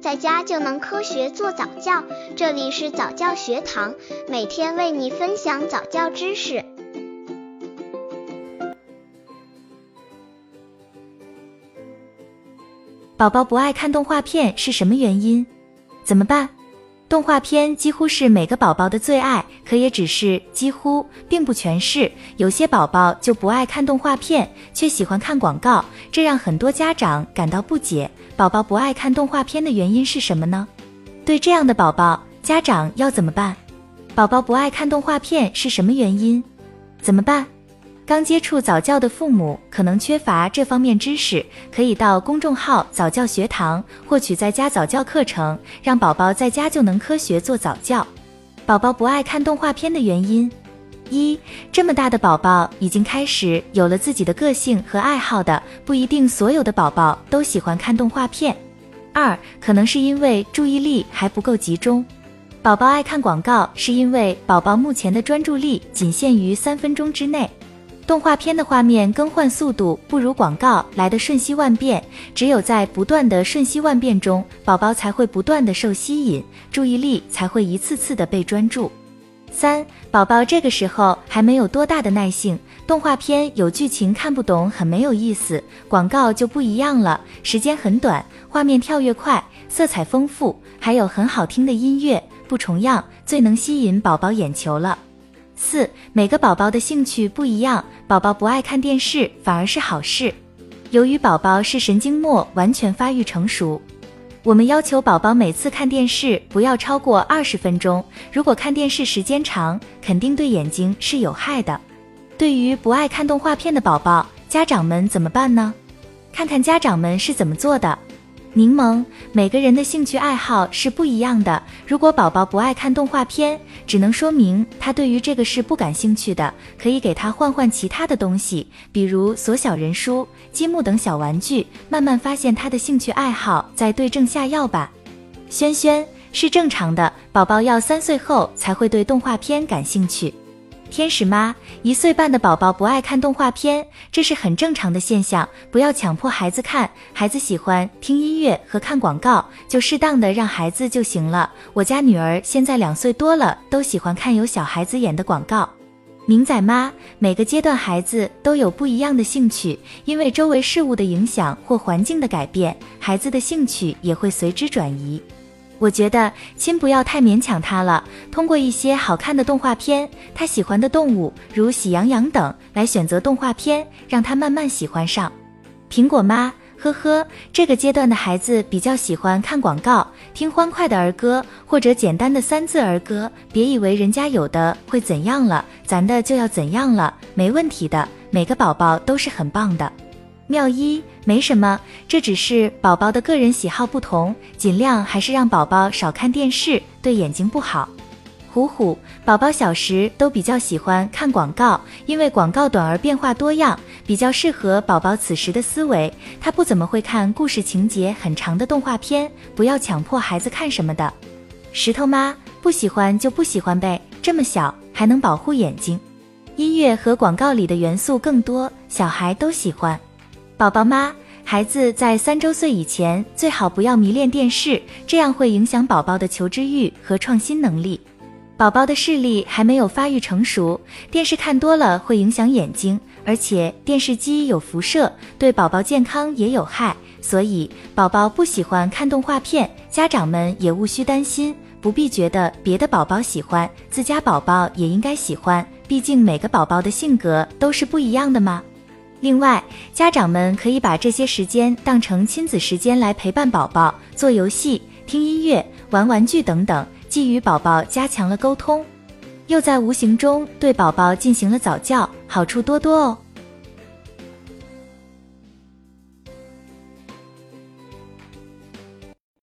在家就能科学做早教。这里是早教学堂，每天为你分享早教知识。宝宝不爱看动画片是什么原因？怎么办？动画片几乎是每个宝宝的最爱，可也只是几乎，并不全是。有些宝宝就不爱看动画片，却喜欢看广告，这让很多家长感到不解。宝宝不爱看动画片的原因是什么呢？对这样的宝宝，家长要怎么办？宝宝不爱看动画片是什么原因？怎么办？刚接触早教的父母可能缺乏这方面知识，可以到公众号早教学堂获取在家早教课程，让宝宝在家就能科学做早教。宝宝不爱看动画片的原因：一，这么大的宝宝已经开始有了自己的个性和爱好的，不一定所有的宝宝都喜欢看动画片。二，可能是因为注意力还不够集中。宝宝爱看广告，是因为宝宝目前的专注力仅限于三分钟之内。动画片的画面更换速度不如广告来的瞬息万变，只有在不断的瞬息万变中，宝宝才会不断的受吸引，注意力才会一次次的被专注。三，宝宝这个时候还没有多大的耐性，动画片有剧情看不懂，很没有意思。广告就不一样了，时间很短，画面跳跃快，色彩丰富，还有很好听的音乐，不重样，最能吸引宝宝眼球了。四，每个宝宝的兴趣不一样，宝宝不爱看电视反而是好事。由于宝宝是神经末完全发育成熟，我们要求宝宝每次看电视不要超过二十分钟。如果看电视时间长，肯定对眼睛是有害的。对于不爱看动画片的宝宝，家长们怎么办呢？看看家长们是怎么做的。柠檬，每个人的兴趣爱好是不一样的。如果宝宝不爱看动画片，只能说明他对于这个是不感兴趣的。可以给他换换其他的东西，比如缩小人书、积木等小玩具，慢慢发现他的兴趣爱好，再对症下药吧。轩轩是正常的，宝宝要三岁后才会对动画片感兴趣。天使妈，一岁半的宝宝不爱看动画片，这是很正常的现象，不要强迫孩子看，孩子喜欢听音乐和看广告，就适当的让孩子就行了。我家女儿现在两岁多了，都喜欢看有小孩子演的广告。明仔妈，每个阶段孩子都有不一样的兴趣，因为周围事物的影响或环境的改变，孩子的兴趣也会随之转移。我觉得亲不要太勉强他了，通过一些好看的动画片，他喜欢的动物如喜羊羊等来选择动画片，让他慢慢喜欢上。苹果妈，呵呵，这个阶段的孩子比较喜欢看广告，听欢快的儿歌或者简单的三字儿歌，别以为人家有的会怎样了，咱的就要怎样了，没问题的，每个宝宝都是很棒的。妙一没什么，这只是宝宝的个人喜好不同，尽量还是让宝宝少看电视，对眼睛不好。虎虎，宝宝小时都比较喜欢看广告，因为广告短而变化多样，比较适合宝宝此时的思维。他不怎么会看故事情节很长的动画片，不要强迫孩子看什么的。石头妈，不喜欢就不喜欢呗，这么小还能保护眼睛。音乐和广告里的元素更多，小孩都喜欢。宝宝妈，孩子在三周岁以前最好不要迷恋电视，这样会影响宝宝的求知欲和创新能力。宝宝的视力还没有发育成熟，电视看多了会影响眼睛，而且电视机有辐射，对宝宝健康也有害。所以宝宝不喜欢看动画片，家长们也无需担心，不必觉得别的宝宝喜欢，自家宝宝也应该喜欢，毕竟每个宝宝的性格都是不一样的嘛。另外，家长们可以把这些时间当成亲子时间来陪伴宝宝，做游戏、听音乐、玩玩具等等，既与宝宝加强了沟通，又在无形中对宝宝进行了早教，好处多多哦。